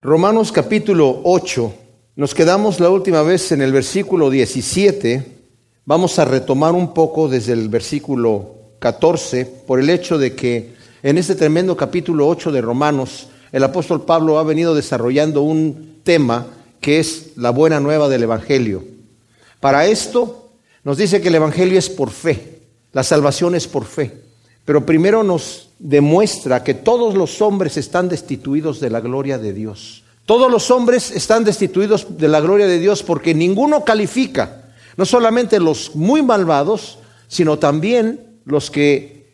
Romanos capítulo 8, nos quedamos la última vez en el versículo 17, vamos a retomar un poco desde el versículo 14 por el hecho de que en este tremendo capítulo 8 de Romanos el apóstol Pablo ha venido desarrollando un tema que es la buena nueva del Evangelio. Para esto nos dice que el Evangelio es por fe, la salvación es por fe, pero primero nos demuestra que todos los hombres están destituidos de la gloria de Dios. Todos los hombres están destituidos de la gloria de Dios porque ninguno califica, no solamente los muy malvados, sino también los que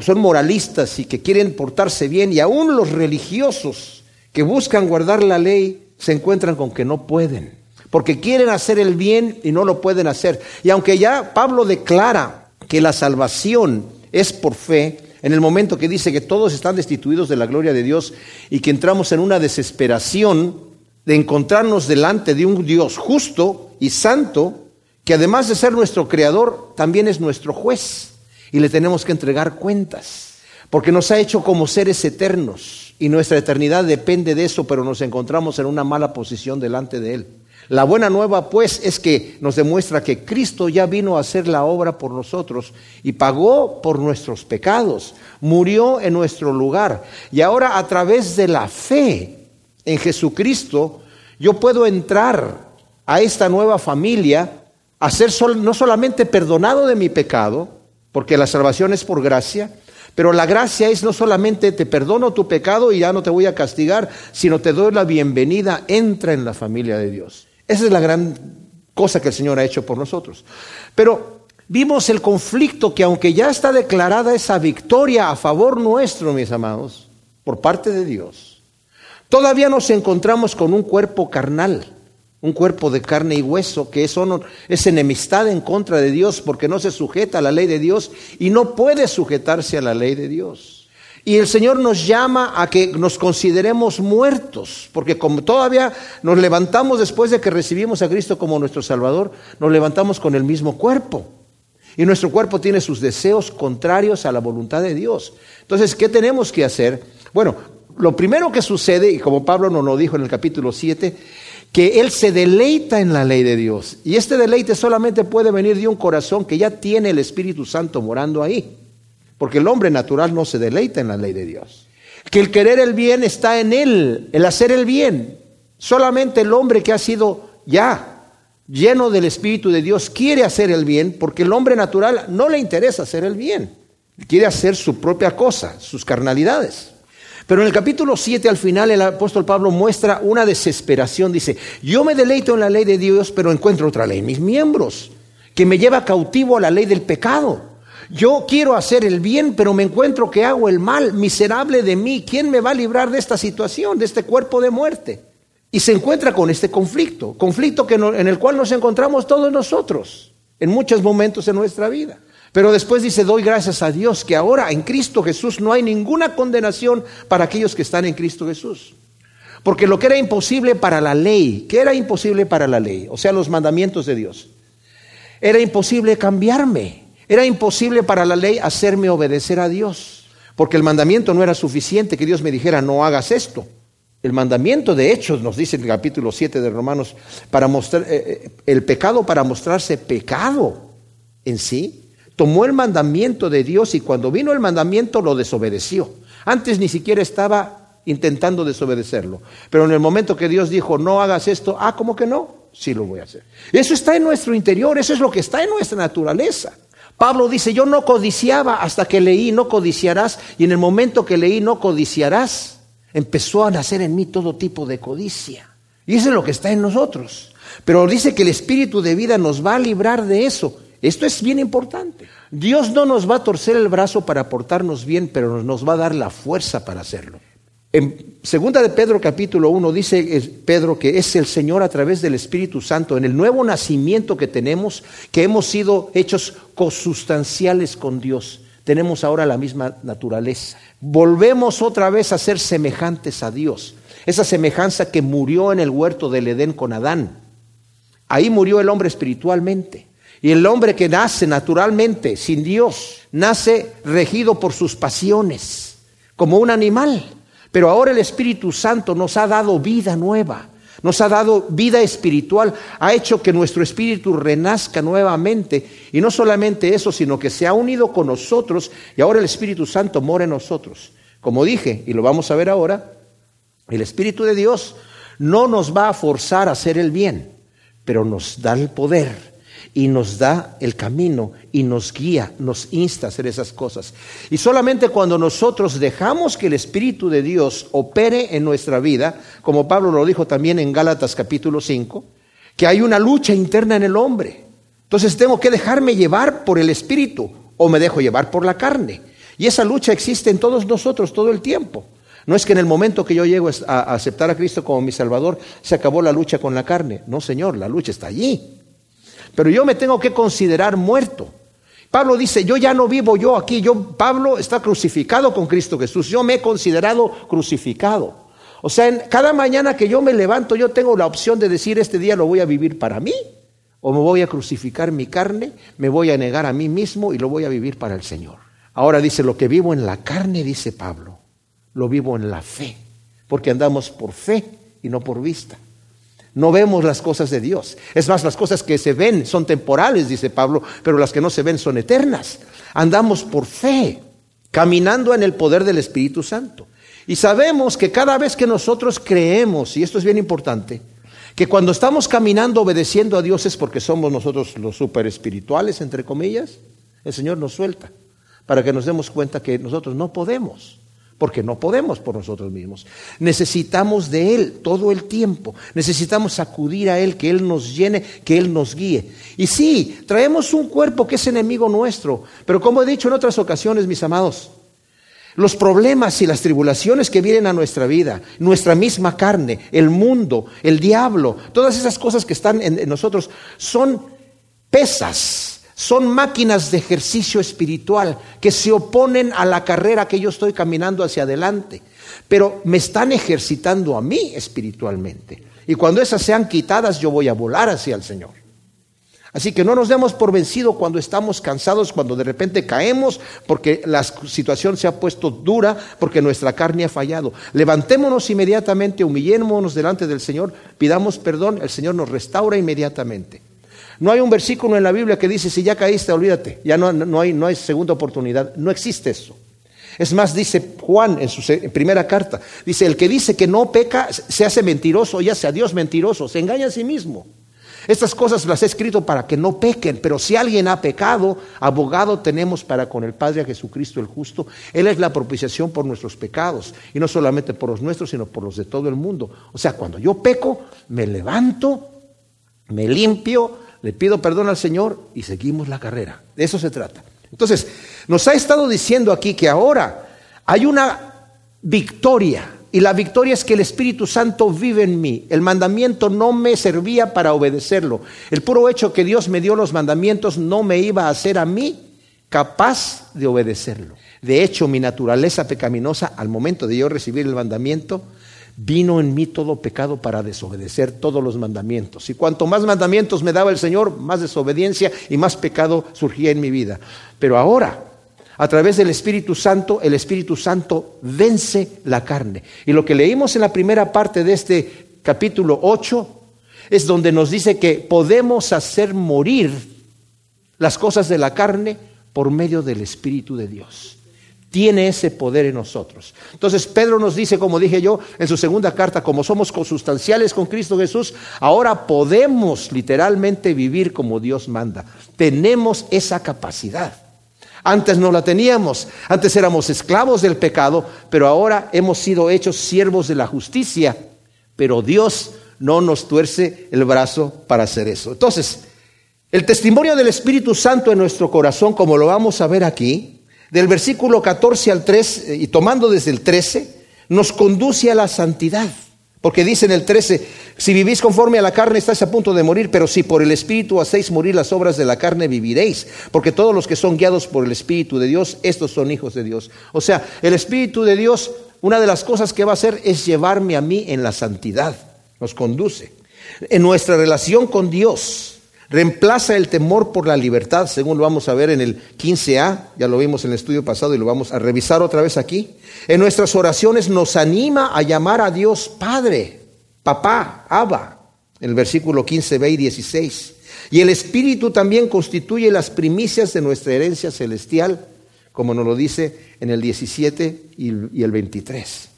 son moralistas y que quieren portarse bien, y aún los religiosos que buscan guardar la ley se encuentran con que no pueden, porque quieren hacer el bien y no lo pueden hacer. Y aunque ya Pablo declara que la salvación es por fe, en el momento que dice que todos están destituidos de la gloria de Dios y que entramos en una desesperación de encontrarnos delante de un Dios justo y santo, que además de ser nuestro creador, también es nuestro juez y le tenemos que entregar cuentas, porque nos ha hecho como seres eternos y nuestra eternidad depende de eso, pero nos encontramos en una mala posición delante de Él. La buena nueva, pues, es que nos demuestra que Cristo ya vino a hacer la obra por nosotros y pagó por nuestros pecados, murió en nuestro lugar. Y ahora a través de la fe en Jesucristo, yo puedo entrar a esta nueva familia, a ser no solamente perdonado de mi pecado, porque la salvación es por gracia, pero la gracia es no solamente te perdono tu pecado y ya no te voy a castigar, sino te doy la bienvenida, entra en la familia de Dios. Esa es la gran cosa que el Señor ha hecho por nosotros. Pero vimos el conflicto que aunque ya está declarada esa victoria a favor nuestro, mis amados, por parte de Dios, todavía nos encontramos con un cuerpo carnal, un cuerpo de carne y hueso, que es, es enemistad en contra de Dios porque no se sujeta a la ley de Dios y no puede sujetarse a la ley de Dios. Y el Señor nos llama a que nos consideremos muertos, porque como todavía nos levantamos después de que recibimos a Cristo como nuestro Salvador, nos levantamos con el mismo cuerpo. Y nuestro cuerpo tiene sus deseos contrarios a la voluntad de Dios. Entonces, ¿qué tenemos que hacer? Bueno, lo primero que sucede, y como Pablo nos lo dijo en el capítulo 7, que Él se deleita en la ley de Dios. Y este deleite solamente puede venir de un corazón que ya tiene el Espíritu Santo morando ahí porque el hombre natural no se deleita en la ley de Dios. Que el querer el bien está en él, el hacer el bien. Solamente el hombre que ha sido ya lleno del Espíritu de Dios quiere hacer el bien, porque el hombre natural no le interesa hacer el bien. Quiere hacer su propia cosa, sus carnalidades. Pero en el capítulo 7 al final el apóstol Pablo muestra una desesperación. Dice, yo me deleito en la ley de Dios, pero encuentro otra ley, mis miembros, que me lleva cautivo a la ley del pecado. Yo quiero hacer el bien, pero me encuentro que hago el mal, miserable de mí. ¿Quién me va a librar de esta situación, de este cuerpo de muerte? Y se encuentra con este conflicto, conflicto que en el cual nos encontramos todos nosotros en muchos momentos en nuestra vida. Pero después dice, doy gracias a Dios que ahora en Cristo Jesús no hay ninguna condenación para aquellos que están en Cristo Jesús. Porque lo que era imposible para la ley, ¿qué era imposible para la ley? O sea, los mandamientos de Dios. Era imposible cambiarme. Era imposible para la ley hacerme obedecer a Dios, porque el mandamiento no era suficiente que Dios me dijera, no hagas esto. El mandamiento de hechos, nos dice en el capítulo 7 de Romanos, para mostrar, eh, eh, el pecado para mostrarse pecado en sí, tomó el mandamiento de Dios y cuando vino el mandamiento lo desobedeció. Antes ni siquiera estaba intentando desobedecerlo. Pero en el momento que Dios dijo, no hagas esto, ah, ¿cómo que no? Sí lo voy a hacer. Eso está en nuestro interior, eso es lo que está en nuestra naturaleza. Pablo dice, yo no codiciaba hasta que leí, no codiciarás, y en el momento que leí, no codiciarás, empezó a nacer en mí todo tipo de codicia. Y eso es lo que está en nosotros. Pero dice que el espíritu de vida nos va a librar de eso. Esto es bien importante. Dios no nos va a torcer el brazo para portarnos bien, pero nos va a dar la fuerza para hacerlo. En segunda de Pedro capítulo 1 dice Pedro que es el Señor a través del Espíritu Santo, en el nuevo nacimiento que tenemos, que hemos sido hechos consustanciales con Dios. Tenemos ahora la misma naturaleza. Volvemos otra vez a ser semejantes a Dios. Esa semejanza que murió en el huerto del Edén con Adán. Ahí murió el hombre espiritualmente. Y el hombre que nace naturalmente, sin Dios, nace regido por sus pasiones, como un animal. Pero ahora el Espíritu Santo nos ha dado vida nueva, nos ha dado vida espiritual, ha hecho que nuestro espíritu renazca nuevamente. Y no solamente eso, sino que se ha unido con nosotros y ahora el Espíritu Santo mora en nosotros. Como dije, y lo vamos a ver ahora, el Espíritu de Dios no nos va a forzar a hacer el bien, pero nos da el poder y nos da el camino y nos guía, nos insta a hacer esas cosas. Y solamente cuando nosotros dejamos que el Espíritu de Dios opere en nuestra vida, como Pablo lo dijo también en Gálatas capítulo 5, que hay una lucha interna en el hombre. Entonces tengo que dejarme llevar por el Espíritu o me dejo llevar por la carne. Y esa lucha existe en todos nosotros todo el tiempo. No es que en el momento que yo llego a aceptar a Cristo como mi Salvador se acabó la lucha con la carne. No, Señor, la lucha está allí. Pero yo me tengo que considerar muerto. Pablo dice, yo ya no vivo yo aquí, yo Pablo está crucificado con Cristo Jesús, yo me he considerado crucificado. O sea, en cada mañana que yo me levanto, yo tengo la opción de decir, este día lo voy a vivir para mí, o me voy a crucificar mi carne, me voy a negar a mí mismo y lo voy a vivir para el Señor. Ahora dice, lo que vivo en la carne, dice Pablo, lo vivo en la fe, porque andamos por fe y no por vista. No vemos las cosas de Dios. Es más, las cosas que se ven son temporales, dice Pablo, pero las que no se ven son eternas. Andamos por fe, caminando en el poder del Espíritu Santo. Y sabemos que cada vez que nosotros creemos, y esto es bien importante, que cuando estamos caminando obedeciendo a Dios es porque somos nosotros los super espirituales, entre comillas, el Señor nos suelta para que nos demos cuenta que nosotros no podemos porque no podemos por nosotros mismos. Necesitamos de Él todo el tiempo. Necesitamos acudir a Él, que Él nos llene, que Él nos guíe. Y sí, traemos un cuerpo que es enemigo nuestro, pero como he dicho en otras ocasiones, mis amados, los problemas y las tribulaciones que vienen a nuestra vida, nuestra misma carne, el mundo, el diablo, todas esas cosas que están en, nosotros son pesas son máquinas de ejercicio espiritual que se oponen a la carrera que yo estoy caminando hacia adelante, pero me están ejercitando a mí espiritualmente. Y cuando esas sean quitadas, yo voy a volar hacia el Señor. Así que no nos demos por vencido cuando estamos cansados, cuando de repente caemos, porque la situación se ha puesto dura, porque nuestra carne ha fallado. Levantémonos inmediatamente, humillémonos delante del Señor, pidamos perdón, el Señor nos restaura inmediatamente. No hay un versículo en la Biblia que dice, si ya caíste, olvídate, ya no, no, hay, no hay segunda oportunidad. No existe eso. Es más, dice Juan en su primera carta, dice, el que dice que no peca se hace mentiroso, ya sea Dios mentiroso, se engaña a sí mismo. Estas cosas las he escrito para que no pequen, pero si alguien ha pecado, abogado tenemos para con el Padre a Jesucristo el justo. Él es la propiciación por nuestros pecados, y no solamente por los nuestros, sino por los de todo el mundo. O sea, cuando yo peco, me levanto, me limpio, le pido perdón al Señor y seguimos la carrera. De eso se trata. Entonces, nos ha estado diciendo aquí que ahora hay una victoria. Y la victoria es que el Espíritu Santo vive en mí. El mandamiento no me servía para obedecerlo. El puro hecho que Dios me dio los mandamientos no me iba a hacer a mí capaz de obedecerlo. De hecho, mi naturaleza pecaminosa, al momento de yo recibir el mandamiento, vino en mí todo pecado para desobedecer todos los mandamientos. Y cuanto más mandamientos me daba el Señor, más desobediencia y más pecado surgía en mi vida. Pero ahora, a través del Espíritu Santo, el Espíritu Santo vence la carne. Y lo que leímos en la primera parte de este capítulo 8 es donde nos dice que podemos hacer morir las cosas de la carne por medio del Espíritu de Dios tiene ese poder en nosotros. Entonces Pedro nos dice, como dije yo en su segunda carta, como somos consustanciales con Cristo Jesús, ahora podemos literalmente vivir como Dios manda. Tenemos esa capacidad. Antes no la teníamos, antes éramos esclavos del pecado, pero ahora hemos sido hechos siervos de la justicia, pero Dios no nos tuerce el brazo para hacer eso. Entonces, el testimonio del Espíritu Santo en nuestro corazón, como lo vamos a ver aquí, del versículo 14 al 3, y tomando desde el 13, nos conduce a la santidad. Porque dice en el 13, si vivís conforme a la carne estáis a punto de morir, pero si por el Espíritu hacéis morir las obras de la carne, viviréis. Porque todos los que son guiados por el Espíritu de Dios, estos son hijos de Dios. O sea, el Espíritu de Dios, una de las cosas que va a hacer es llevarme a mí en la santidad. Nos conduce. En nuestra relación con Dios, Reemplaza el temor por la libertad, según lo vamos a ver en el 15a, ya lo vimos en el estudio pasado y lo vamos a revisar otra vez aquí. En nuestras oraciones nos anima a llamar a Dios Padre, Papá, Abba, en el versículo 15b y 16. Y el Espíritu también constituye las primicias de nuestra herencia celestial, como nos lo dice en el 17 y el 23.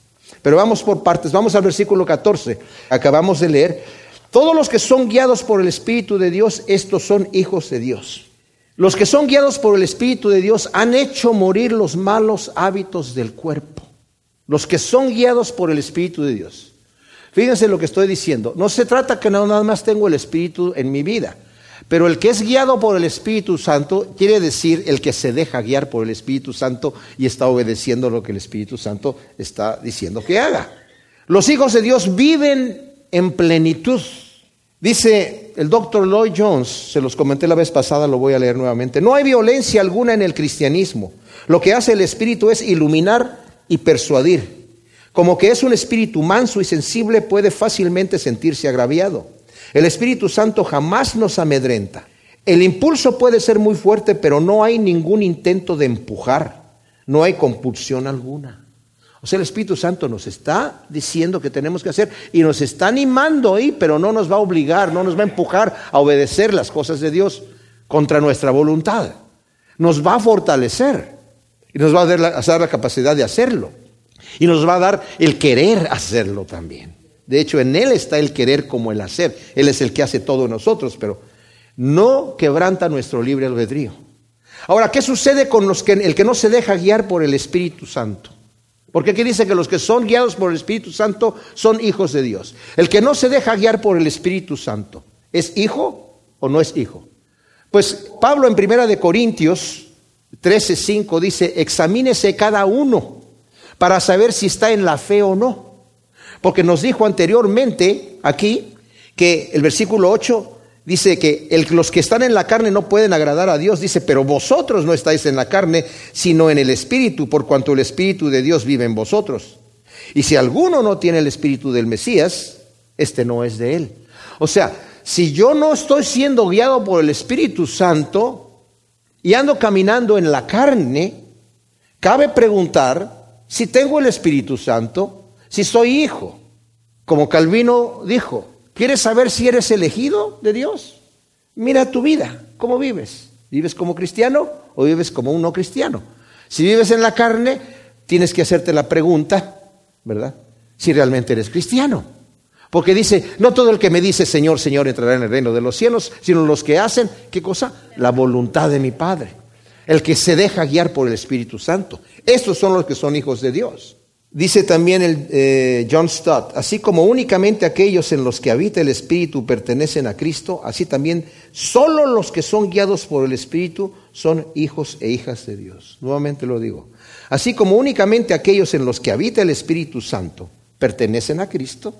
Pero vamos por partes, vamos al versículo 14, acabamos de leer. Todos los que son guiados por el Espíritu de Dios, estos son hijos de Dios. Los que son guiados por el Espíritu de Dios han hecho morir los malos hábitos del cuerpo. Los que son guiados por el Espíritu de Dios. Fíjense lo que estoy diciendo. No se trata que nada más tengo el Espíritu en mi vida. Pero el que es guiado por el Espíritu Santo quiere decir el que se deja guiar por el Espíritu Santo y está obedeciendo lo que el Espíritu Santo está diciendo que haga. Los hijos de Dios viven en plenitud. Dice el doctor Lloyd Jones, se los comenté la vez pasada, lo voy a leer nuevamente, no hay violencia alguna en el cristianismo. Lo que hace el Espíritu es iluminar y persuadir. Como que es un espíritu manso y sensible, puede fácilmente sentirse agraviado. El Espíritu Santo jamás nos amedrenta. El impulso puede ser muy fuerte, pero no hay ningún intento de empujar, no hay compulsión alguna. O sea, el Espíritu Santo nos está diciendo que tenemos que hacer y nos está animando ahí, pero no nos va a obligar, no nos va a empujar a obedecer las cosas de Dios contra nuestra voluntad. Nos va a fortalecer y nos va a dar la, capacidad de hacerlo. Y nos va a dar el querer hacerlo también. De hecho, en Él está el querer como el hacer. Él es el que hace todo nosotros, pero no quebranta nuestro libre albedrío. Ahora, ¿qué sucede con los que, el que no se deja guiar por el Espíritu Santo? Porque aquí dice que los que son guiados por el Espíritu Santo son hijos de Dios. El que no se deja guiar por el Espíritu Santo, ¿es hijo o no es hijo? Pues Pablo en Primera de Corintios 13:5 dice, "Examínese cada uno para saber si está en la fe o no." Porque nos dijo anteriormente aquí que el versículo 8 dice que los que están en la carne no pueden agradar a Dios, dice, pero vosotros no estáis en la carne, sino en el Espíritu, por cuanto el Espíritu de Dios vive en vosotros. Y si alguno no tiene el Espíritu del Mesías, este no es de él. O sea, si yo no estoy siendo guiado por el Espíritu Santo y ando caminando en la carne, cabe preguntar si tengo el Espíritu Santo, si soy hijo. Como Calvino dijo, ¿Quieres saber si eres elegido de Dios? Mira tu vida, ¿cómo vives? ¿Vives como cristiano o vives como un no cristiano? Si vives en la carne, tienes que hacerte la pregunta, ¿verdad? Si realmente eres cristiano. Porque dice, no todo el que me dice Señor, Señor entrará en el reino de los cielos, sino los que hacen, ¿qué cosa? La voluntad de mi Padre. El que se deja guiar por el Espíritu Santo. Estos son los que son hijos de Dios. Dice también el, eh, John Stott, así como únicamente aquellos en los que habita el Espíritu pertenecen a Cristo, así también solo los que son guiados por el Espíritu son hijos e hijas de Dios. Nuevamente lo digo. Así como únicamente aquellos en los que habita el Espíritu Santo pertenecen a Cristo,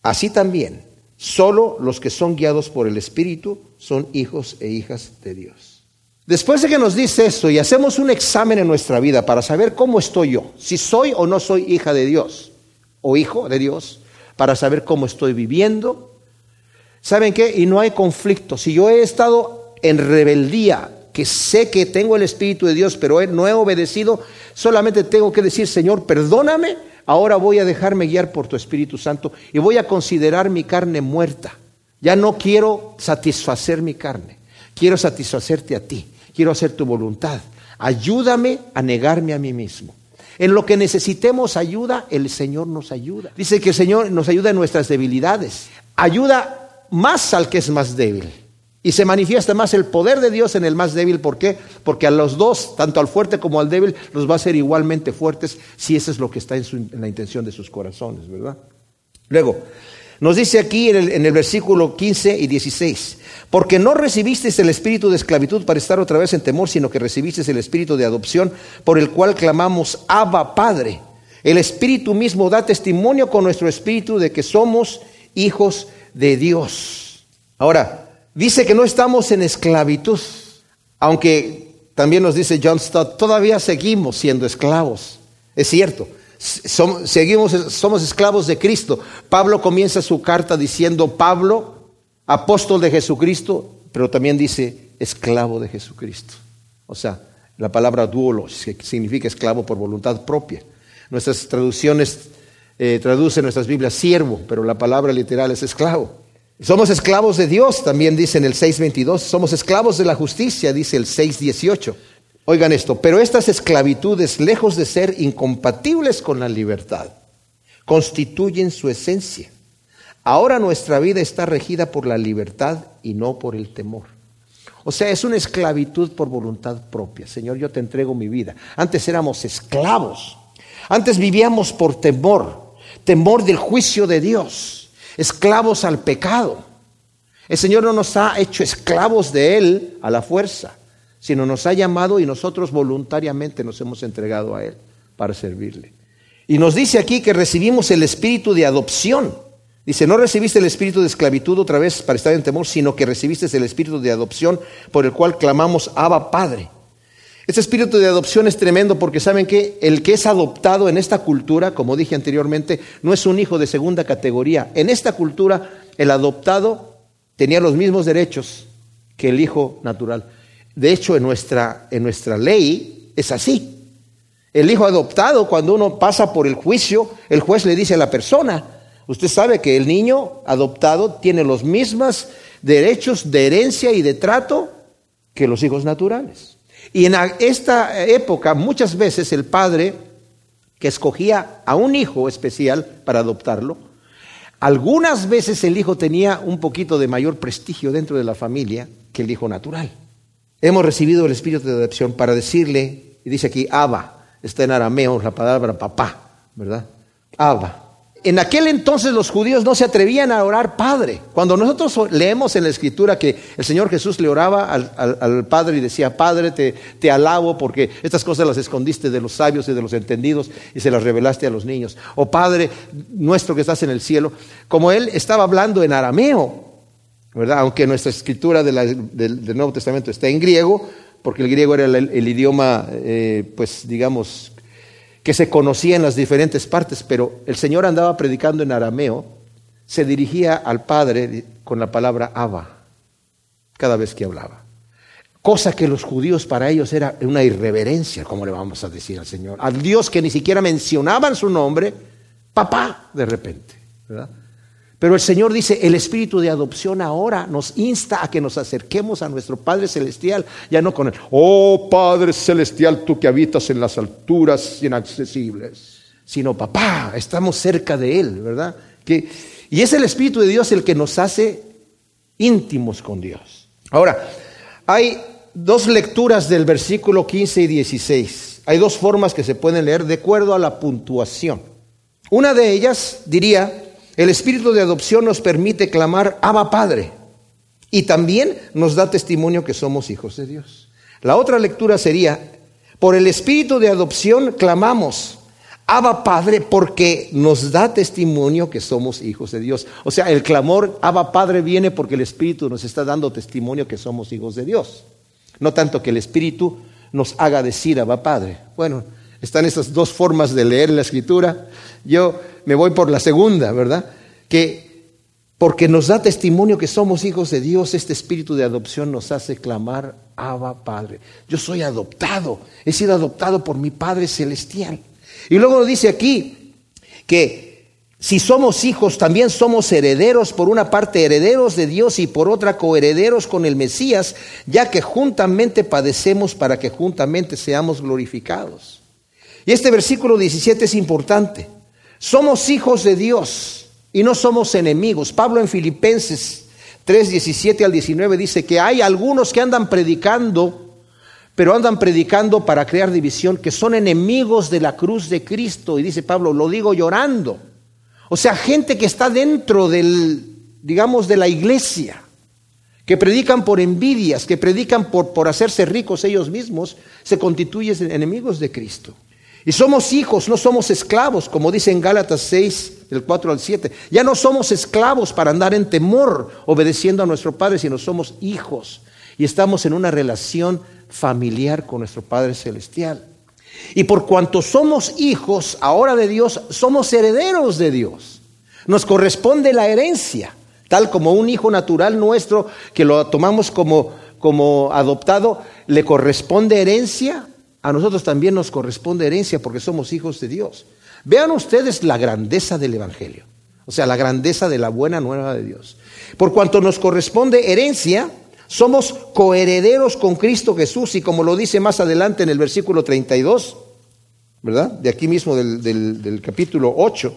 así también solo los que son guiados por el Espíritu son hijos e hijas de Dios. Después de que nos dice eso y hacemos un examen en nuestra vida para saber cómo estoy yo, si soy o no soy hija de Dios o hijo de Dios, para saber cómo estoy viviendo, ¿saben qué? Y no hay conflicto. Si yo he estado en rebeldía, que sé que tengo el Espíritu de Dios, pero no he obedecido, solamente tengo que decir, Señor, perdóname, ahora voy a dejarme guiar por tu Espíritu Santo y voy a considerar mi carne muerta. Ya no quiero satisfacer mi carne, quiero satisfacerte a ti quiero hacer tu voluntad. Ayúdame a negarme a mí mismo. En lo que necesitemos ayuda, el Señor nos ayuda. Dice que el Señor nos ayuda en nuestras debilidades. Ayuda más al que es más débil. Y se manifiesta más el poder de Dios en el más débil. ¿Por qué? Porque a los dos, tanto al fuerte como al débil, los va a hacer igualmente fuertes si eso es lo que está en, en la intención de sus corazones, ¿verdad? Luego, nos dice aquí en el, versículo 15 y 16, porque no recibisteis el espíritu de esclavitud para estar otra vez en temor, sino que recibisteis el espíritu de adopción por el cual clamamos Abba Padre. El espíritu mismo da testimonio con nuestro espíritu de que somos hijos de Dios. Ahora, dice que no estamos en esclavitud, aunque también nos dice John Stott, todavía seguimos siendo esclavos. Es cierto, somos, seguimos, somos esclavos de Cristo. Pablo comienza su carta diciendo, Pablo, apóstol de Jesucristo, pero también dice esclavo de Jesucristo. O sea, la palabra duolos, significa esclavo por voluntad propia. Nuestras traducciones eh, traducen nuestras Biblias siervo, pero la palabra literal es esclavo. Somos esclavos de Dios, también dice en el 6.22. Somos esclavos de la justicia, dice el 6.18. Oigan esto, pero estas esclavitudes, lejos de ser incompatibles con la libertad, constituyen su esencia. Ahora nuestra vida está regida por la libertad y no por el temor. O sea, es una esclavitud por voluntad propia. Señor, yo te entrego mi vida. Antes éramos esclavos. Antes vivíamos por temor, temor del juicio de Dios, esclavos al pecado. El Señor no nos ha hecho esclavos de Él a la fuerza, sino nos ha llamado y nosotros voluntariamente nos hemos entregado a Él para servirle. Y nos dice aquí que recibimos el espíritu de adopción. Dice, no recibiste el espíritu de esclavitud otra vez para estar en temor, sino que recibiste el espíritu de adopción por el cual clamamos, Abba Padre. Este espíritu de adopción es tremendo porque saben que el que es adoptado en esta cultura, como dije anteriormente, no es un hijo de segunda categoría. En esta cultura, el adoptado tenía los mismos derechos que el hijo natural. De hecho, en nuestra, en nuestra ley es así. El hijo adoptado, cuando uno pasa por el juicio, el juez le dice a la persona, usted sabe que el niño adoptado tiene los mismos derechos de herencia y de trato que los hijos naturales. Y en esta época muchas veces el padre que escogía a un hijo especial para adoptarlo, algunas veces el hijo tenía un poquito de mayor prestigio dentro de la familia que el hijo natural. Hemos recibido el espíritu de adopción para decirle, y dice aquí, Abba, está en arameo la palabra papá, ¿verdad? Abba. En aquel entonces los judíos no se atrevían a orar Padre. Cuando nosotros leemos en la Escritura que el Señor Jesús le oraba al, Padre y decía, Padre, te, te, alabo porque estas cosas las escondiste de los sabios y de los entendidos y se las revelaste a los niños. O Padre nuestro que estás en el cielo, como él estaba hablando en arameo, ¿verdad? Aunque nuestra escritura del, Nuevo Testamento está en griego, porque el griego era el, idioma, eh, pues digamos, que se conocía en las diferentes partes, pero el Señor andaba predicando en arameo, se dirigía al Padre con la palabra Abba cada vez que hablaba. Cosa que los judíos para ellos era una irreverencia, como le vamos a decir al Señor. Al Dios que ni siquiera mencionaban su nombre, papá, de repente. ¿verdad? Pero el Señor dice, el espíritu de adopción ahora nos insta a que nos acerquemos a nuestro Padre Celestial, ya no con él, oh Padre Celestial, tú que habitas en las alturas inaccesibles, sino papá, estamos cerca de Él, ¿verdad? Que, y es el Espíritu de Dios el que nos hace íntimos con Dios. Ahora, hay dos lecturas del versículo 15 y 16. Hay dos formas que se pueden leer de acuerdo a la puntuación. Una de ellas diría, el espíritu de adopción nos permite clamar Abba Padre y también nos da testimonio que somos hijos de Dios. La otra lectura sería, por el espíritu de adopción clamamos Abba Padre porque nos da testimonio que somos hijos de Dios. O sea, el clamor Abba Padre viene porque el espíritu nos está dando testimonio que somos hijos de Dios. No tanto que el espíritu nos haga decir Abba Padre. Bueno, están esas dos formas de leer la escritura. Yo me voy por la segunda, ¿verdad? Que porque nos da testimonio que somos hijos de Dios, este espíritu de adopción nos hace clamar, Abba Padre. Yo soy adoptado, he sido adoptado por mi Padre Celestial. Y luego dice aquí que si somos hijos, también somos herederos, por una parte herederos de Dios y por otra coherederos con el Mesías, ya que juntamente padecemos para que juntamente seamos glorificados. Y este versículo 17 es importante. Somos hijos de Dios y no somos enemigos. Pablo en Filipenses 3, 17 al 19 dice que hay algunos que andan predicando, pero andan predicando para crear división, que son enemigos de la cruz de Cristo. Y dice Pablo, lo digo llorando. O sea, gente que está dentro del, digamos, de la iglesia, que predican por envidias, que predican por, por hacerse ricos ellos mismos, se constituyen enemigos de Cristo. Y somos hijos, no somos esclavos, como dice en Gálatas 6, del 4 al 7. Ya no somos esclavos para andar en temor, obedeciendo a nuestro Padre, sino somos hijos. Y estamos en una relación familiar con nuestro Padre Celestial. Y por cuanto somos hijos ahora de Dios, somos herederos de Dios. Nos corresponde la herencia Tal como un hijo natural nuestro, que lo tomamos como, como adoptado, le corresponde herencia, a nosotros también nos corresponde herencia porque somos hijos de Dios. Vean ustedes la grandeza del Evangelio, o sea, la grandeza de la buena nueva de Dios. Por cuanto nos corresponde herencia, somos coherederos con Cristo Jesús y como lo dice más adelante en el versículo 32, ¿verdad? De aquí mismo del, del capítulo 8.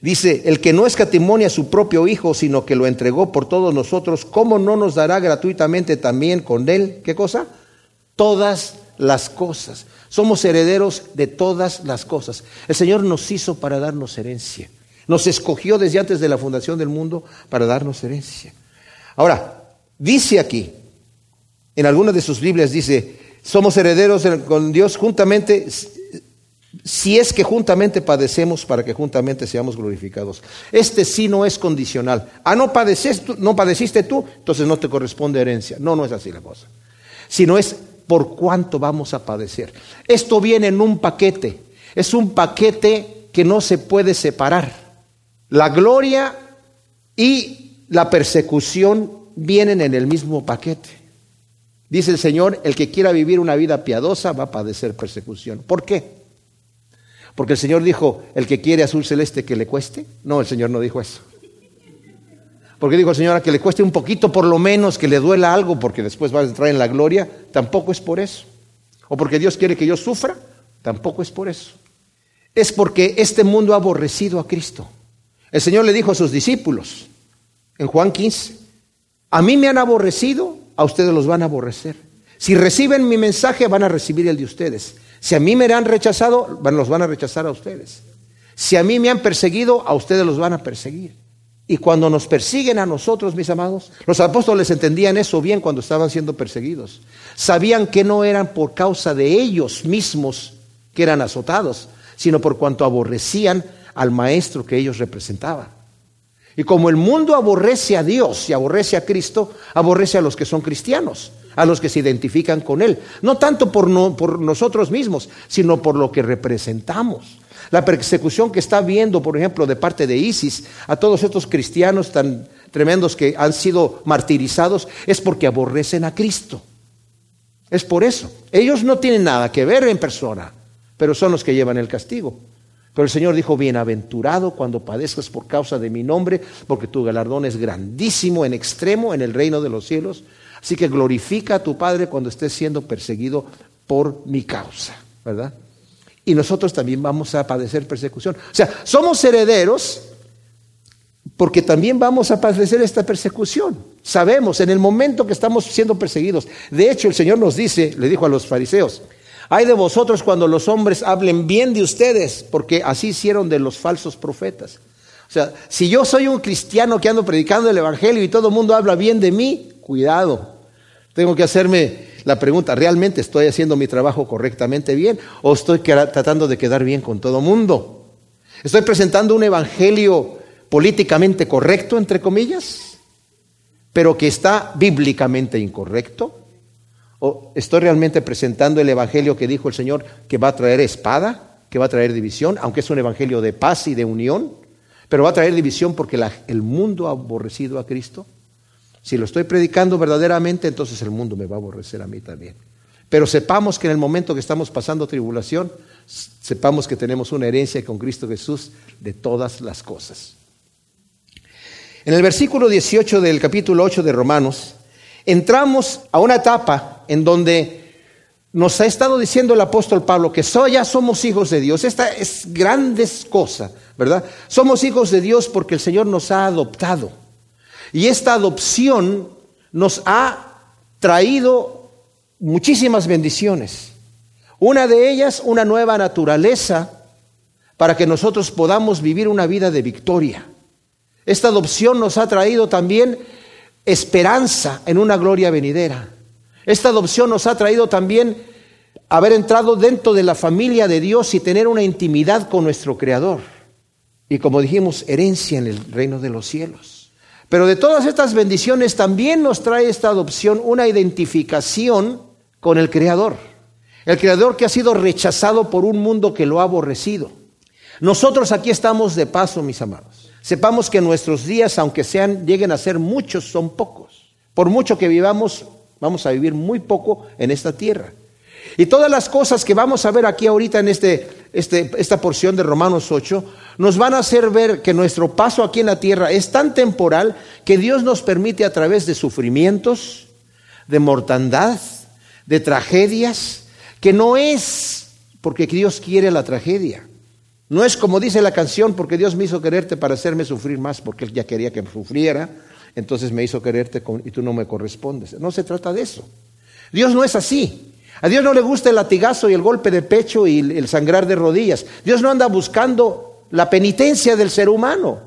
Dice, el que no escatimonia a su propio Hijo, sino que lo entregó por todos nosotros, ¿cómo no nos dará gratuitamente también con él, qué cosa? Todas las cosas. Somos herederos de todas las cosas. El Señor nos hizo para darnos herencia. Nos escogió desde antes de la fundación del mundo para darnos herencia. Ahora, dice aquí, en algunas de sus Biblias dice, somos herederos con Dios juntamente si es que juntamente padecemos para que juntamente seamos glorificados. Este sí no es condicional. Ah, no, padeciste, no padeciste tú, entonces no te corresponde herencia. No, no es así la cosa. Sino es por cuánto vamos a padecer. Esto viene en un paquete. Es un paquete que no se puede separar. La gloria y la persecución vienen en el mismo paquete. Dice el Señor, el que quiera vivir una vida piadosa va a padecer persecución. ¿Por qué? Porque el Señor dijo, el que quiere azul celeste que le cueste. No, el Señor no dijo eso. Porque dijo el Señor que le cueste un poquito por lo menos, que le duela algo, porque después va a entrar en la gloria. Tampoco es por eso. O porque Dios quiere que yo sufra. Tampoco es por eso. Es porque este mundo ha aborrecido a Cristo. El Señor le dijo a sus discípulos en Juan 15, a mí me han aborrecido, a ustedes los van a aborrecer. Si reciben mi mensaje, van a recibir el de ustedes. Si a mí me han rechazado, los van a rechazar a ustedes. Si a mí me han perseguido, a ustedes los van a perseguir. Y cuando nos persiguen a nosotros, mis amados, los apóstoles entendían eso bien cuando estaban siendo perseguidos. Sabían que no eran por causa de ellos mismos que eran azotados, sino por cuanto aborrecían al maestro que ellos representaban. Y como el mundo aborrece a Dios y aborrece a Cristo, aborrece a los que son cristianos a los que se identifican con Él. No tanto por, por nosotros mismos, sino por lo que representamos. La persecución que está viendo, por ejemplo, de parte de ISIS a todos estos cristianos tan tremendos que han sido martirizados, es porque aborrecen a Cristo. Es por eso. Ellos no tienen nada que ver en persona, pero son los que llevan el castigo. Pero el Señor dijo, bienaventurado cuando padezcas por causa de mi nombre, porque tu galardón es grandísimo en extremo en el reino de los cielos. Así que glorifica a tu Padre cuando estés siendo perseguido por mi causa, ¿verdad? Y nosotros también vamos a padecer persecución. O sea, somos herederos porque también vamos a padecer esta persecución. Sabemos en el momento que estamos siendo perseguidos. De hecho, el Señor nos dice, le dijo a los fariseos, hay de vosotros cuando los hombres hablen bien de ustedes, porque así hicieron de los falsos profetas. O sea, si yo soy un cristiano que ando predicando el Evangelio y todo el mundo habla bien de mí, cuidado. Tengo que hacerme la pregunta, ¿realmente estoy haciendo mi trabajo correctamente bien o estoy tratando de quedar bien con todo mundo? ¿Estoy presentando un evangelio políticamente correcto, entre comillas, pero que está bíblicamente incorrecto? ¿O estoy realmente presentando el evangelio que dijo el Señor que va a traer espada, que va a traer división, aunque es un evangelio de paz y de unión, pero va a traer división porque el mundo ha aborrecido a Cristo? Si lo estoy predicando verdaderamente, entonces el mundo me va a aborrecer a mí también. Pero sepamos que en el momento que estamos pasando tribulación, sepamos que tenemos una herencia con Cristo Jesús de todas las cosas. En el versículo 18 del capítulo 8 de Romanos, entramos a una etapa en donde nos ha estado diciendo el apóstol Pablo que ya somos hijos de Dios. Esta es grandes cosa, ¿verdad? Somos hijos de Dios porque el Señor nos ha adoptado. Y esta adopción nos ha traído muchísimas bendiciones. Una de ellas, una nueva naturaleza para que nosotros podamos vivir una vida de victoria. Esta adopción nos ha traído también esperanza en una gloria venidera. Esta adopción nos ha traído también haber entrado dentro de la familia de Dios y tener una intimidad con nuestro Creador. Y como dijimos, herencia en el reino de los cielos. Pero de todas estas bendiciones también nos trae esta adopción una identificación con el Creador. El Creador que ha sido rechazado por un mundo que lo ha aborrecido. Nosotros aquí estamos de paso, mis amados. sepamos que nuestros días, aunque sean, lleguen a ser muchos, son pocos. Por mucho que vivamos, vamos a vivir muy poco en esta tierra. Y todas las cosas que vamos a ver aquí ahorita en este, este, esta porción de Romanos 8 nos van a hacer ver que nuestro paso aquí en la tierra es tan temporal que Dios nos permite a través de sufrimientos, de mortandad, de tragedias, que no es porque Dios quiere la tragedia. No es como dice la canción, porque Dios me hizo quererte para hacerme sufrir más, porque Él ya quería que sufriera, entonces me hizo quererte y tú no me correspondes. No se trata de eso. Dios no es así. A Dios no le gusta el latigazo y el golpe de pecho y el sangrar de rodillas. Dios no anda buscando la penitencia del ser humano.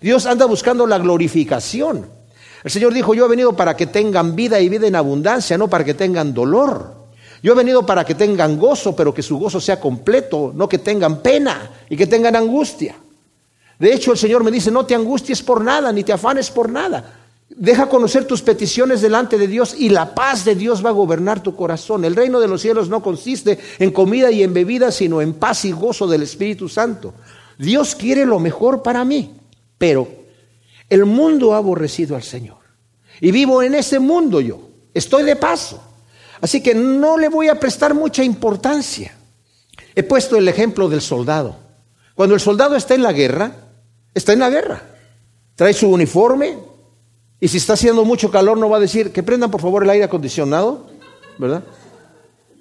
Dios anda buscando la glorificación. El Señor dijo, yo he venido para que tengan vida y vida en abundancia, no para que tengan dolor. Yo he venido para que tengan gozo, pero que su gozo sea completo, no que tengan pena y que tengan angustia. De hecho, el Señor me dice, no te angusties por nada, ni te afanes por nada. Deja conocer tus peticiones delante de Dios y la paz de Dios va a gobernar tu corazón. El reino de los cielos no consiste en comida y en bebida, sino en paz y gozo del Espíritu Santo. Dios quiere lo mejor para mí, pero el mundo ha aborrecido al Señor. Y vivo en ese mundo yo. Estoy de paso. Así que no le voy a prestar mucha importancia. He puesto el ejemplo del soldado. Cuando el soldado está en la guerra, está en la guerra. Trae su uniforme, y si está haciendo mucho calor, no va a decir que prendan por favor el aire acondicionado, ¿verdad?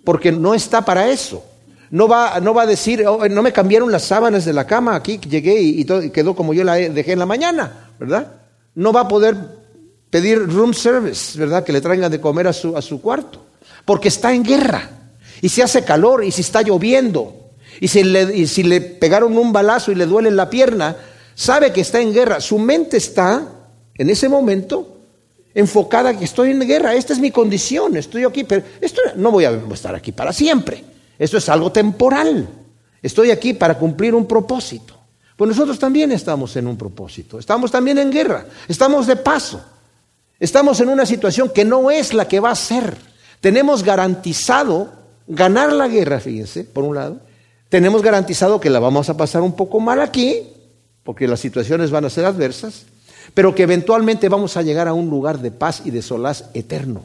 Porque no está para eso. No va, no va a decir, oh, no me cambiaron las sábanas de la cama aquí, llegué y, todo, quedó como yo la dejé en la mañana, ¿verdad? No va a poder pedir room service, ¿verdad? Que le traigan de comer a su, a su cuarto. Porque está en guerra. Y si hace calor y si está lloviendo. Y si, le, y si le pegaron un balazo y le duele la pierna, sabe que está en guerra. Su mente está en ese momento enfocada que estoy en guerra, esta es mi condición, estoy aquí, pero esto no voy a estar aquí para siempre. Esto es algo temporal. Estoy aquí para cumplir un propósito. Pues nosotros también estamos en un propósito. Estamos también en guerra. Estamos de paso. Estamos en una situación que no es la que va a ser. Tenemos garantizado ganar la guerra, fíjense, por un lado. Tenemos garantizado que la vamos a pasar un poco mal aquí, porque las situaciones van a ser adversas pero que eventualmente vamos a llegar a un lugar de paz y de solaz eterno.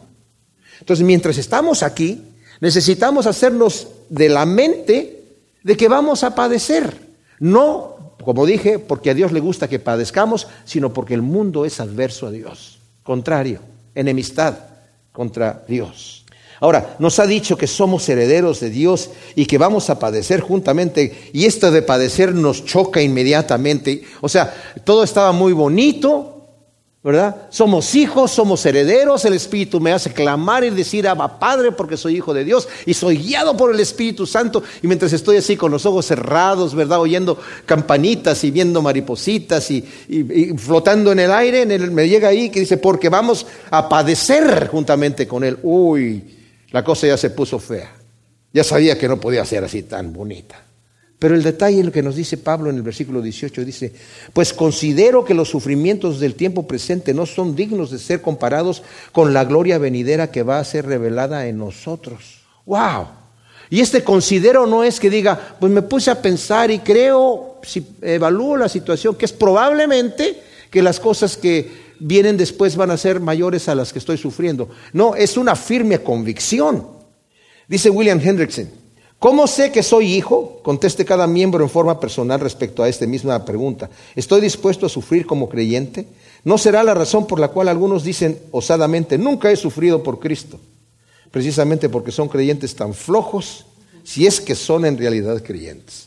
Entonces, mientras estamos aquí, necesitamos hacernos de la mente de que vamos a padecer. No, como dije, porque a Dios le gusta que padezcamos, sino porque el mundo es adverso a Dios, contrario, enemistad contra Dios. Ahora, nos ha dicho que somos herederos de Dios y que vamos a padecer juntamente, y esto de padecer nos choca inmediatamente. O sea, todo estaba muy bonito, ¿verdad? Somos hijos, somos herederos, el Espíritu me hace clamar y decir, Abba Padre, porque soy hijo de Dios y soy guiado por el Espíritu Santo. Y mientras estoy así con los ojos cerrados, ¿verdad? Oyendo campanitas y viendo maripositas y, flotando en el aire, me llega ahí que dice, porque vamos a padecer juntamente con Él. Uy, la cosa ya se puso fea. Ya sabía que no podía ser así tan bonita. Pero el detalle lo que nos dice Pablo en el versículo 18 dice, pues considero que los sufrimientos del tiempo presente no son dignos de ser comparados con la gloria venidera que va a ser revelada en nosotros. ¡Wow! Y este considero no es que diga, pues me puse a pensar y creo, si evalúo la situación, que es probablemente que las cosas que vienen después van a ser mayores a las que estoy sufriendo. No, es una firme convicción. Dice William Hendrickson, ¿cómo sé que soy hijo? Conteste cada miembro en forma personal respecto a esta misma pregunta. ¿Estoy dispuesto a sufrir como creyente? ¿No será la razón por la cual algunos dicen osadamente, nunca he sufrido por Cristo? Precisamente porque son creyentes tan flojos, si es que son en realidad creyentes.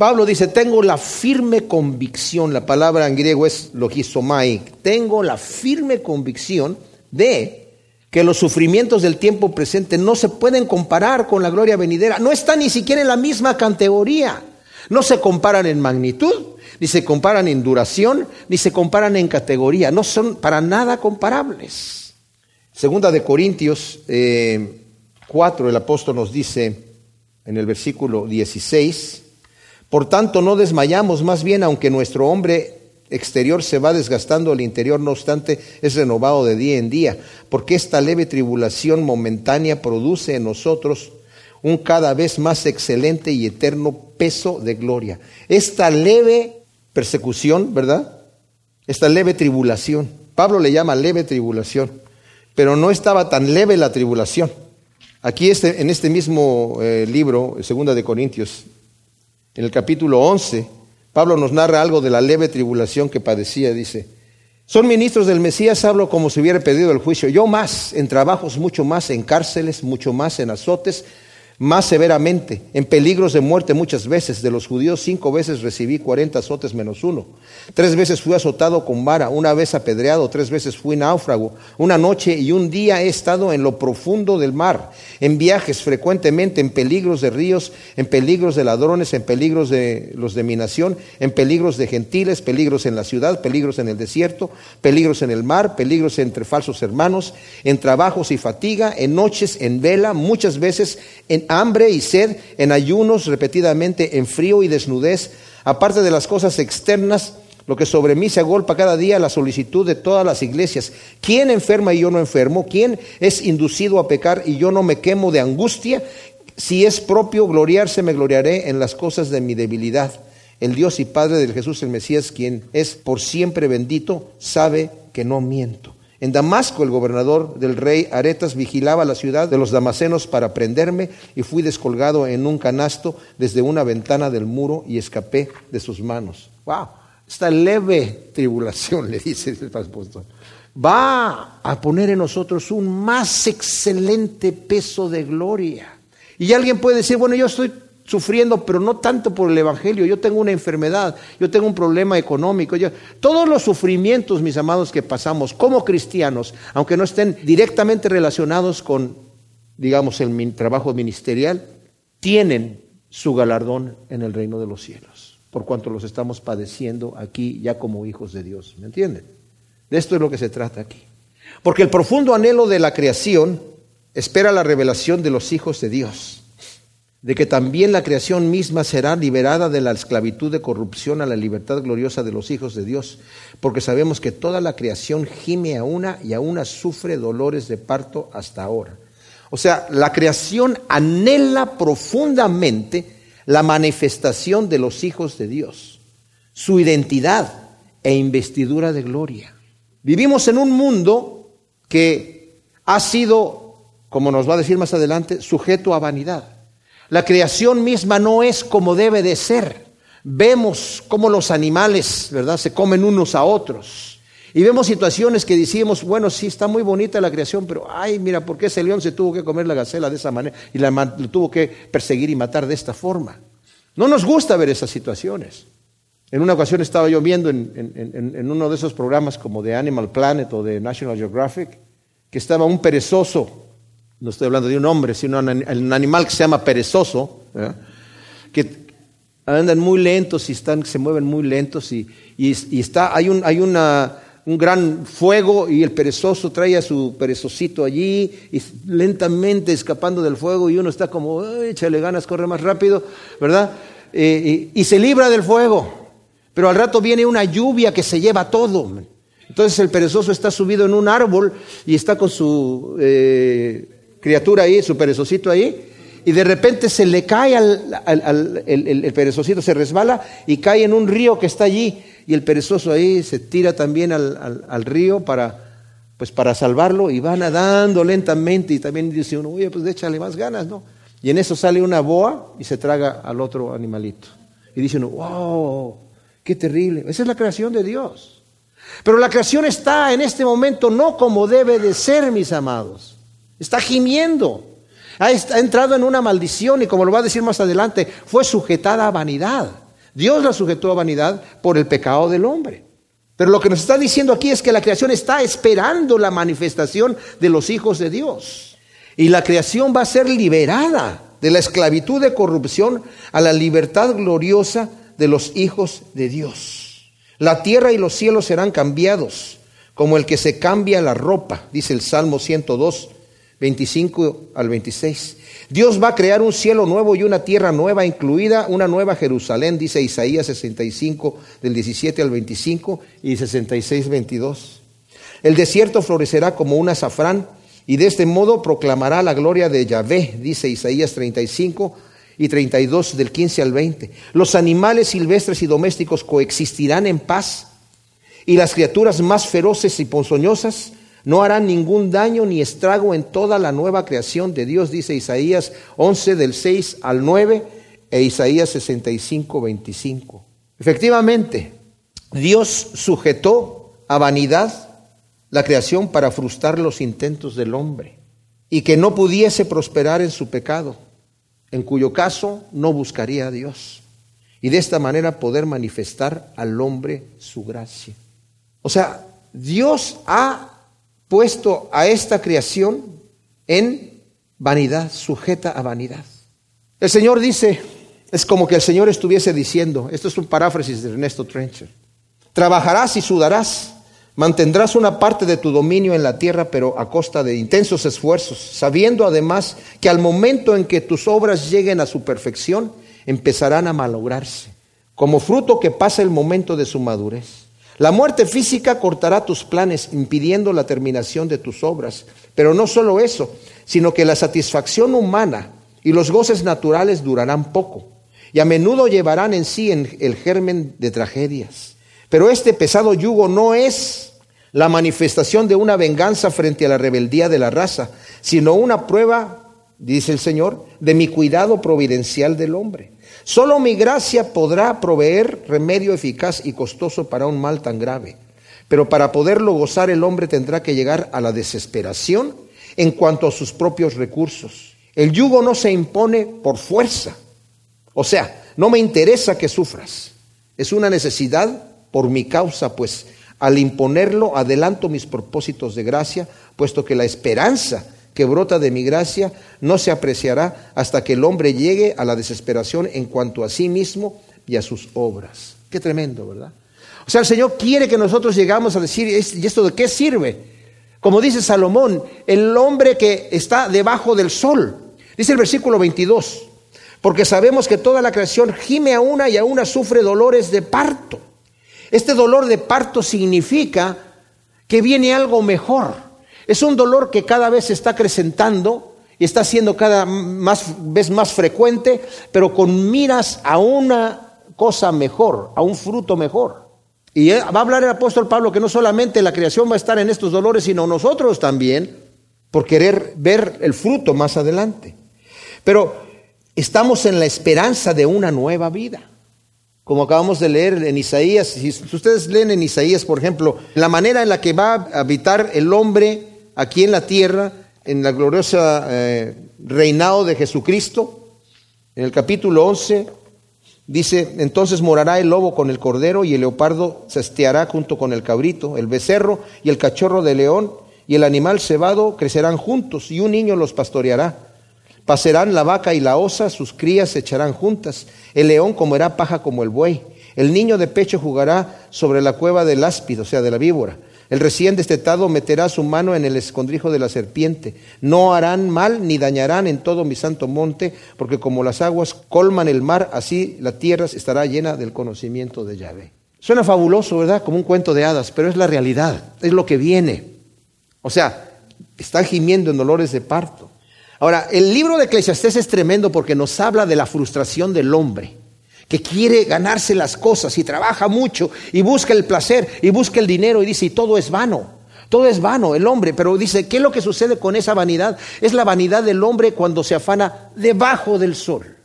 Pablo dice, tengo la firme convicción, la palabra en griego es logisomai, tengo la firme convicción de que los sufrimientos del tiempo presente no se pueden comparar con la gloria venidera, no están ni siquiera en la misma categoría, no se comparan en magnitud, ni se comparan en duración, ni se comparan en categoría, no son para nada comparables. Segunda de Corintios 4, eh, el apóstol nos dice en el versículo 16, por tanto, no desmayamos, más bien, aunque nuestro hombre exterior se va desgastando, el interior, no obstante, es renovado de día en día, porque esta leve tribulación momentánea produce en nosotros un cada vez más excelente y eterno peso de gloria. Esta leve persecución, ¿verdad? Esta leve tribulación. Pablo le llama leve tribulación, pero no estaba tan leve la tribulación. Aquí este, en este mismo eh, libro, Segunda de Corintios, en el capítulo 11, Pablo nos narra algo de la leve tribulación que padecía, dice, son ministros del Mesías, hablo como si hubiera pedido el juicio, yo más, en trabajos mucho más, en cárceles mucho más, en azotes más severamente, en peligros de muerte muchas veces. De los judíos cinco veces recibí cuarenta azotes menos uno. Tres veces fui azotado con vara, una vez apedreado, tres veces fui náufrago. Una noche y un día he estado en lo profundo del mar, en viajes frecuentemente, en peligros de ríos, en peligros de ladrones, en peligros de los de mi nación, en peligros de gentiles, peligros en la ciudad, peligros en el desierto, peligros en el mar, peligros entre falsos hermanos, en trabajos y fatiga, en noches, en vela, muchas veces en hambre y sed, en ayunos repetidamente, en frío y desnudez, aparte de las cosas externas, lo que sobre mí se agolpa cada día, la solicitud de todas las iglesias. ¿Quién enferma y yo no enfermo? ¿Quién es inducido a pecar y yo no me quemo de angustia? Si es propio gloriarse, me gloriaré en las cosas de mi debilidad. El Dios y Padre del Jesús el Mesías, quien es por siempre bendito, sabe que no miento. En Damasco el gobernador del rey Aretas vigilaba la ciudad de los damasenos para prenderme y fui descolgado en un canasto desde una ventana del muro y escapé de sus manos. Wow, esta leve tribulación, le dice el apóstol, va a poner en nosotros un más excelente peso de gloria. Y alguien puede decir, bueno, yo estoy sufriendo, pero no tanto por el Evangelio. Yo tengo una enfermedad, yo tengo un problema económico. todos los sufrimientos, mis amados, que pasamos como cristianos, aunque no estén directamente relacionados con, digamos, el trabajo ministerial, tienen su galardón en el reino de los cielos, por cuanto los estamos padeciendo aquí ya como hijos de Dios. ¿Me entienden? De esto es lo que se trata aquí. Porque el profundo anhelo de la creación espera la revelación de los hijos de Dios de que también la creación misma será liberada de la esclavitud de corrupción a la libertad gloriosa de los hijos de Dios, porque sabemos que toda la creación gime a una y a una sufre dolores de parto hasta ahora. O sea, la creación anhela profundamente la manifestación de los hijos de Dios, su identidad e investidura de gloria. Vivimos en un mundo que ha sido, como nos va a decir más adelante, sujeto a vanidad. La creación misma no es como debe de ser. Vemos cómo los animales, ¿verdad?, se comen unos a otros. Y vemos situaciones que decimos, bueno, sí, está muy bonita la creación, pero ay, mira, ¿por qué ese león se tuvo que comer la gacela de esa manera y la, tuvo que perseguir y matar de esta forma? No nos gusta ver esas situaciones. En una ocasión estaba yo viendo en, uno de esos programas como de Animal Planet o de National Geographic, que estaba un perezoso no estoy hablando de un hombre, sino un animal que se llama perezoso, que andan muy lentos y están, se mueven muy lentos y, está, hay, un, hay una, un gran fuego y el perezoso trae a su perezosito allí y lentamente escapando del fuego y uno está como, échale ganas, corre más rápido, ¿verdad? Eh, y, se libra del fuego, pero al rato viene una lluvia que se lleva todo. Entonces el perezoso está subido en un árbol y está con su... Eh, criatura ahí, su perezosito ahí, y de repente se le cae al, el, perezosito, se resbala y cae en un río que está allí, y el perezoso ahí se tira también al, río para, pues para salvarlo y va nadando lentamente y también dice uno, oye, pues échale más ganas, ¿no? Y en eso sale una boa y se traga al otro animalito. Y dice uno, wow, qué terrible. Esa es la creación de Dios. Pero la creación está en este momento no como debe de ser, mis amados. Está gimiendo. Ha, entrado en una maldición y como lo va a decir más adelante, fue sujetada a vanidad. Dios la sujetó a vanidad por el pecado del hombre. Pero lo que nos está diciendo aquí es que la creación está esperando la manifestación de los hijos de Dios. Y la creación va a ser liberada de la esclavitud de corrupción a la libertad gloriosa de los hijos de Dios. La tierra y los cielos serán cambiados, como el que se cambia la ropa, dice el Salmo 102, 25 al 26. Dios va a crear un cielo nuevo y una tierra nueva, incluida una nueva Jerusalén, dice Isaías 65 del 17 al 25 y 66, 22. El desierto florecerá como un azafrán y de este modo proclamará la gloria de Yahvé, dice Isaías 35 y 32 del 15 al 20. Los animales silvestres y domésticos coexistirán en paz y las criaturas más feroces y ponzoñosas no harán ningún daño ni estrago en toda la nueva creación de Dios, dice Isaías 11 del 6 al 9 e Isaías 65, 25. Efectivamente, Dios sujetó a vanidad la creación para frustrar los intentos del hombre y que no pudiese prosperar en su pecado, en cuyo caso no buscaría a Dios y de esta manera poder manifestar al hombre su gracia. O sea, Dios ha puesto a esta creación en vanidad, sujeta a vanidad. El Señor dice, es como que el Señor estuviese diciendo, esto es un paráfrasis de Ernesto Trencher, trabajarás y sudarás, mantendrás una parte de tu dominio en la tierra, pero a costa de intensos esfuerzos, sabiendo además que al momento en que tus obras lleguen a su perfección, empezarán a malograrse, como fruto que pasa el momento de su madurez. La muerte física cortará tus planes, impidiendo la terminación de tus obras. Pero no solo eso, sino que la satisfacción humana y los goces naturales durarán poco y a menudo llevarán en sí el germen de tragedias. Pero este pesado yugo no es la manifestación de una venganza frente a la rebeldía de la raza, sino una prueba, dice el Señor, de mi cuidado providencial del hombre. Solo mi gracia podrá proveer remedio eficaz y costoso para un mal tan grave. Pero para poderlo gozar el hombre tendrá que llegar a la desesperación en cuanto a sus propios recursos. El yugo no se impone por fuerza, o sea, no me interesa que sufras. Es una necesidad por mi causa, pues al imponerlo adelanto mis propósitos de gracia, puesto que la esperanza que brota de mi gracia no se apreciará hasta que el hombre llegue a la desesperación en cuanto a sí mismo y a sus obras. Qué tremendo, ¿verdad? O sea, el Señor quiere que nosotros llegamos a decir, ¿y esto de qué sirve? Como dice Salomón, el hombre que está debajo del sol. Dice el versículo 22, porque sabemos que toda la creación gime a una y a una sufre dolores de parto. Este dolor de parto significa que viene algo mejor. Es un dolor que cada vez se está acrecentando y está siendo cada más, vez más frecuente, pero con miras a una cosa mejor, a un fruto mejor. Y va a hablar el apóstol Pablo que no solamente la creación va a estar en estos dolores, sino nosotros también, por querer ver el fruto más adelante. Pero estamos en la esperanza de una nueva vida. Como acabamos de leer en Isaías, si ustedes leen en Isaías, por ejemplo, la manera en la que va a habitar el hombre aquí en la tierra, en la gloriosa eh, reinado de Jesucristo, en el capítulo 11, dice, entonces morará el lobo con el cordero y el leopardo se esteará junto con el cabrito, el becerro y el cachorro de león y el animal cebado crecerán juntos y un niño los pastoreará. Pasarán la vaca y la osa, sus crías se echarán juntas. El león comerá paja como el buey. El niño de pecho jugará sobre la cueva del áspido, o sea, de la víbora. El recién destetado meterá su mano en el escondrijo de la serpiente. No harán mal ni dañarán en todo mi santo monte, porque como las aguas colman el mar, así la tierra estará llena del conocimiento de Yahvé. Suena fabuloso, ¿verdad? Como un cuento de hadas, pero es la realidad, es lo que viene. O sea, están gimiendo en dolores de parto. Ahora, el libro de Eclesiastés es tremendo porque nos habla de la frustración del hombre, que quiere ganarse las cosas y trabaja mucho y busca el placer y busca el dinero y dice, todo es vano. Todo es vano, el hombre, pero dice, ¿qué es lo que sucede con esa vanidad? Es la vanidad del hombre cuando se afana debajo del sol.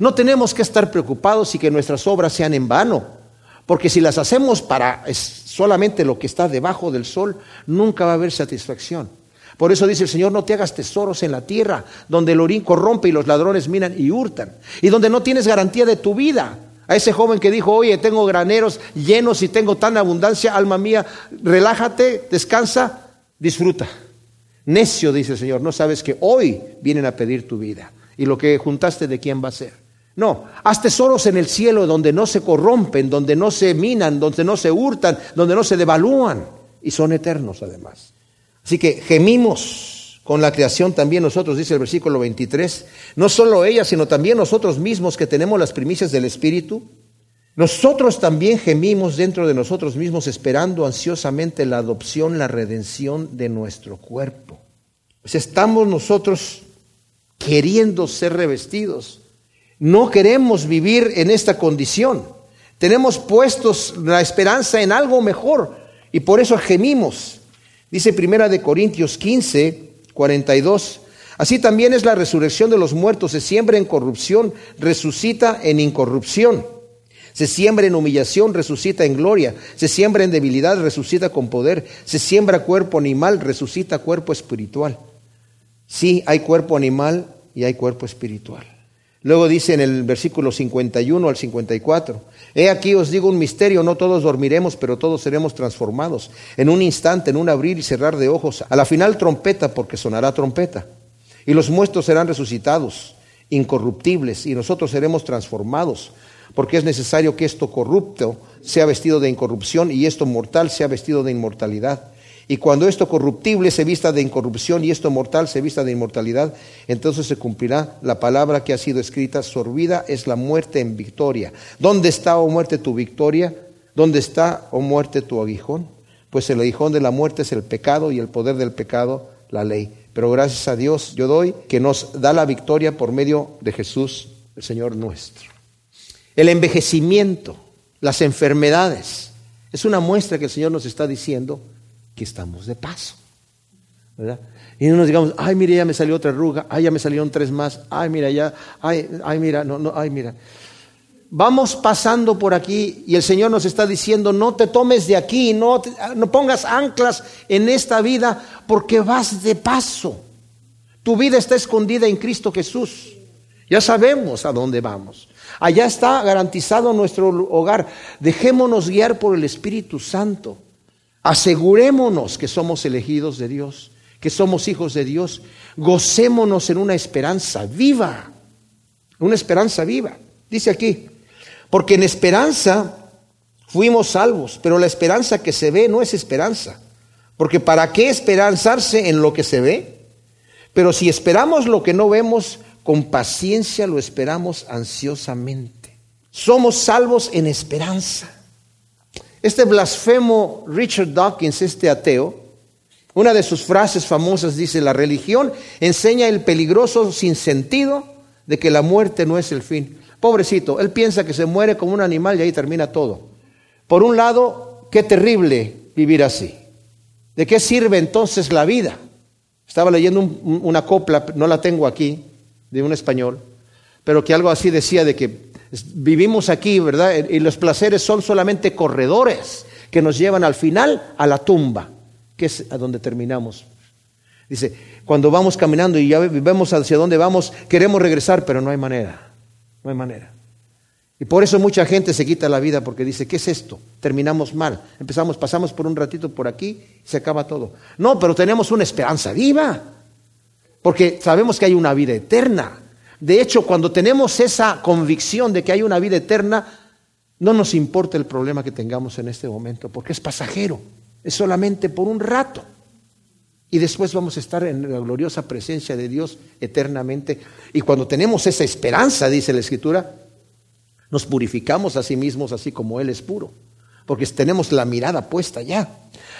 No tenemos que estar preocupados y que nuestras obras sean en vano, porque si las hacemos para solamente lo que está debajo del sol, nunca va a haber satisfacción. Por eso dice el Señor, no te hagas tesoros en la tierra, donde el orín corrompe y los ladrones minan y hurtan, y donde no tienes garantía de tu vida. A ese joven que dijo, oye, tengo graneros llenos y tengo tan abundancia, alma mía, relájate, descansa, disfruta. Necio, dice el Señor, no sabes que hoy vienen a pedir tu vida. Y lo que juntaste, ¿de quién va a ser? No, haz tesoros en el cielo donde no se corrompen, donde no se minan, donde no se hurtan, donde no se devalúan. Y son eternos además. Así que gemimos con la creación también nosotros, dice el versículo 23, no solo ella, sino también nosotros mismos que tenemos las primicias del Espíritu. Nosotros también gemimos dentro de nosotros mismos esperando ansiosamente la adopción, la redención de nuestro cuerpo. Pues estamos nosotros queriendo ser revestidos No queremos vivir en esta condición. Tenemos puestos la esperanza en algo mejor y por eso gemimos. Dice Primera de Corintios 15, 42. Así también es la resurrección de los muertos. Se siembra en corrupción, resucita en incorrupción. Se siembra en humillación, resucita en gloria. Se siembra en debilidad, resucita con poder. Se siembra cuerpo animal, resucita cuerpo espiritual. Sí, hay cuerpo animal y hay cuerpo espiritual. Luego dice en el versículo 51 al 54, He aquí os digo un misterio, no todos dormiremos, pero todos seremos transformados. En un instante, en un abrir y cerrar de ojos, a la final trompeta, porque sonará trompeta. Y los muertos serán resucitados, incorruptibles, y nosotros seremos transformados, porque es necesario que esto corrupto sea vestido de incorrupción y esto mortal sea vestido de inmortalidad. Y cuando esto corruptible se vista de incorrupción y esto mortal se vista de inmortalidad, entonces se cumplirá la palabra que ha sido escrita, sorbida es la muerte en victoria. ¿Dónde está, oh muerte, tu victoria? ¿Dónde está, oh muerte, tu aguijón? Pues el aguijón de la muerte es el pecado y el poder del pecado, la ley. Pero gracias a Dios yo doy que nos da la victoria por medio de Jesús, el Señor nuestro. El envejecimiento, las enfermedades, es una muestra que el Señor nos está diciendo que estamos de paso. ¿verdad? Y no nos digamos, ay, mire, ya me salió otra arruga, ay, ya me salieron tres más, ay, mira, ya, ay, ay, mira, no, no, ay, mira. Vamos pasando por aquí y el Señor nos está diciendo, no te tomes de aquí, no, no pongas anclas en esta vida porque vas de paso. Tu vida está escondida en Cristo Jesús. Ya sabemos a dónde vamos. Allá está garantizado nuestro hogar. Dejémonos guiar por el Espíritu Santo. Asegurémonos que somos elegidos de Dios, que somos hijos de Dios. Gocémonos en una esperanza viva, una esperanza viva. Dice aquí, porque en esperanza fuimos salvos, pero la esperanza que se ve no es esperanza. Porque ¿para qué esperanzarse en lo que se ve? Pero si esperamos lo que no vemos, con paciencia lo esperamos ansiosamente. Somos salvos en esperanza. Este blasfemo Richard Dawkins, este ateo, una de sus frases famosas dice, la religión enseña el peligroso sinsentido de que la muerte no es el fin. Pobrecito, él piensa que se muere como un animal y ahí termina todo. Por un lado, qué terrible vivir así. ¿De qué sirve entonces la vida? Estaba leyendo una copla, no la tengo aquí, de un español, pero que algo así decía de que Vivimos aquí, ¿verdad? Y los placeres son solamente corredores que nos llevan al final a la tumba, que es a donde terminamos. Dice, cuando vamos caminando y ya vemos hacia dónde vamos, queremos regresar, pero no hay manera, no hay manera. Y por eso mucha gente se quita la vida porque dice, ¿qué es esto? Terminamos mal. Empezamos, pasamos por un ratito por aquí y se acaba todo. No, pero tenemos una esperanza viva, porque sabemos que hay una vida eterna. De hecho, cuando tenemos esa convicción de que hay una vida eterna, no nos importa el problema que tengamos en este momento, porque es pasajero, es solamente por un rato. Y después vamos a estar en la gloriosa presencia de Dios eternamente. Y cuando tenemos esa esperanza, dice la Escritura, nos purificamos a sí mismos así como Él es puro, porque tenemos la mirada puesta ya.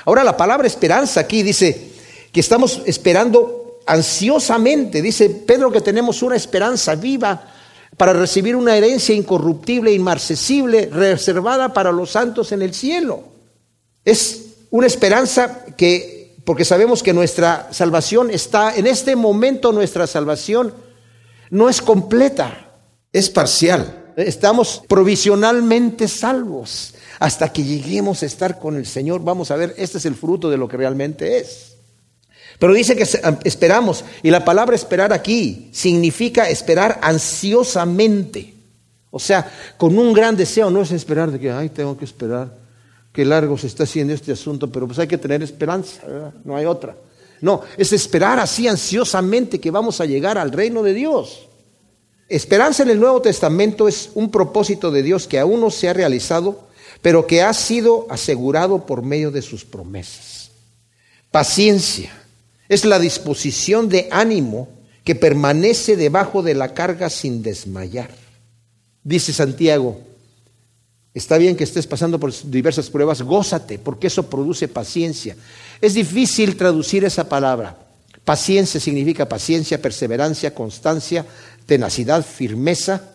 Ahora la palabra esperanza aquí dice que estamos esperando ansiosamente, dice Pedro que tenemos una esperanza viva para recibir una herencia incorruptible, inmarcesible, reservada para los santos en el cielo. Es una esperanza que, porque sabemos que nuestra salvación está, en este momento nuestra salvación no es completa, es parcial. Estamos provisionalmente salvos. Hasta que lleguemos a estar con el Señor, vamos a ver, este es el fruto de lo que realmente es. Pero dice que esperamos, y la palabra esperar aquí significa esperar ansiosamente. O sea, con un gran deseo, no es esperar de que, ay, tengo que esperar, que largo se está haciendo este asunto, pero pues hay que tener esperanza, no hay otra. No, es esperar así ansiosamente que vamos a llegar al reino de Dios. Esperanza en el Nuevo Testamento es un propósito de Dios que aún no se ha realizado, pero que ha sido asegurado por medio de sus promesas. Paciencia es la disposición de ánimo que permanece debajo de la carga sin desmayar. Dice Santiago, está bien que estés pasando por diversas pruebas, gózate, porque eso produce paciencia. Es difícil traducir esa palabra. Paciencia significa paciencia, perseverancia, constancia, tenacidad, firmeza.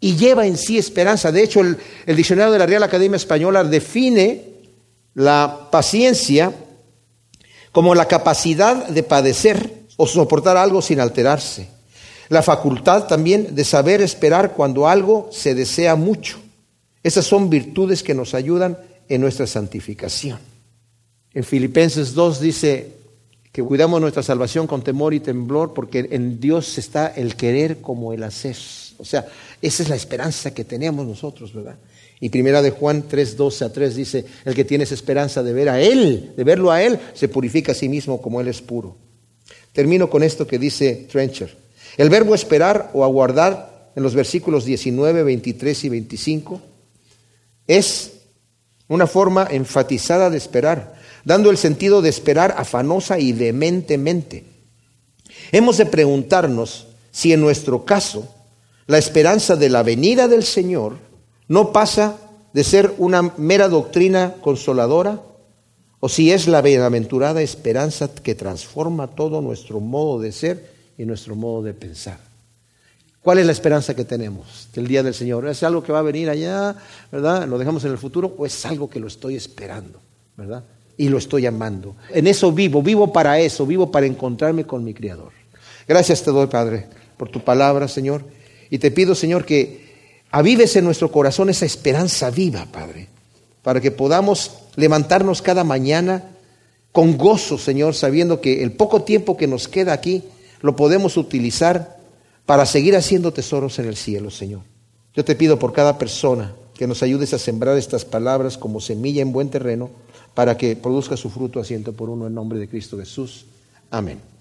y lleva en sí esperanza. De hecho, el, el diccionario de la Real Academia Española define la paciencia como la capacidad de padecer o soportar algo sin alterarse. La facultad también de saber esperar cuando algo se desea mucho. Esas son virtudes que nos ayudan en nuestra santificación. En Filipenses 2 dice que cuidamos nuestra salvación con temor y temblor porque en Dios está el querer como el hacer. O sea, esa es la esperanza que tenemos nosotros, ¿verdad? Y primera de Juan 3, 12 a 3 dice, el que tiene esa esperanza de ver a Él, de verlo a Él, se purifica a sí mismo como Él es puro. Termino con esto que dice Trencher. El verbo esperar o aguardar en los versículos 19, 23 y 25 es una forma enfatizada de esperar, dando el sentido de esperar afanosa y dementemente. Hemos de preguntarnos si en nuestro caso la esperanza de la venida del Señor no pasa de ser una mera doctrina consoladora o si es la bienaventurada esperanza que transforma todo nuestro modo de ser y nuestro modo de pensar. ¿Cuál es la esperanza que tenemos del día del Señor? ¿Es algo que va a venir allá, verdad? ¿Lo dejamos en el futuro o es algo que lo estoy esperando, verdad? Y lo estoy amando. En eso vivo, vivo para eso, vivo para encontrarme con mi Creador. Gracias te doy, Padre, por tu palabra, Señor. Y te pido, Señor, que avives en nuestro corazón esa esperanza viva, Padre, para que podamos levantarnos cada mañana con gozo, Señor, sabiendo que el poco tiempo que nos queda aquí lo podemos utilizar para seguir haciendo tesoros en el cielo, Señor. Yo te pido por cada persona que nos ayudes a sembrar estas palabras como semilla en buen terreno para que produzca su fruto asiento por uno en nombre de Cristo Jesús. Amén.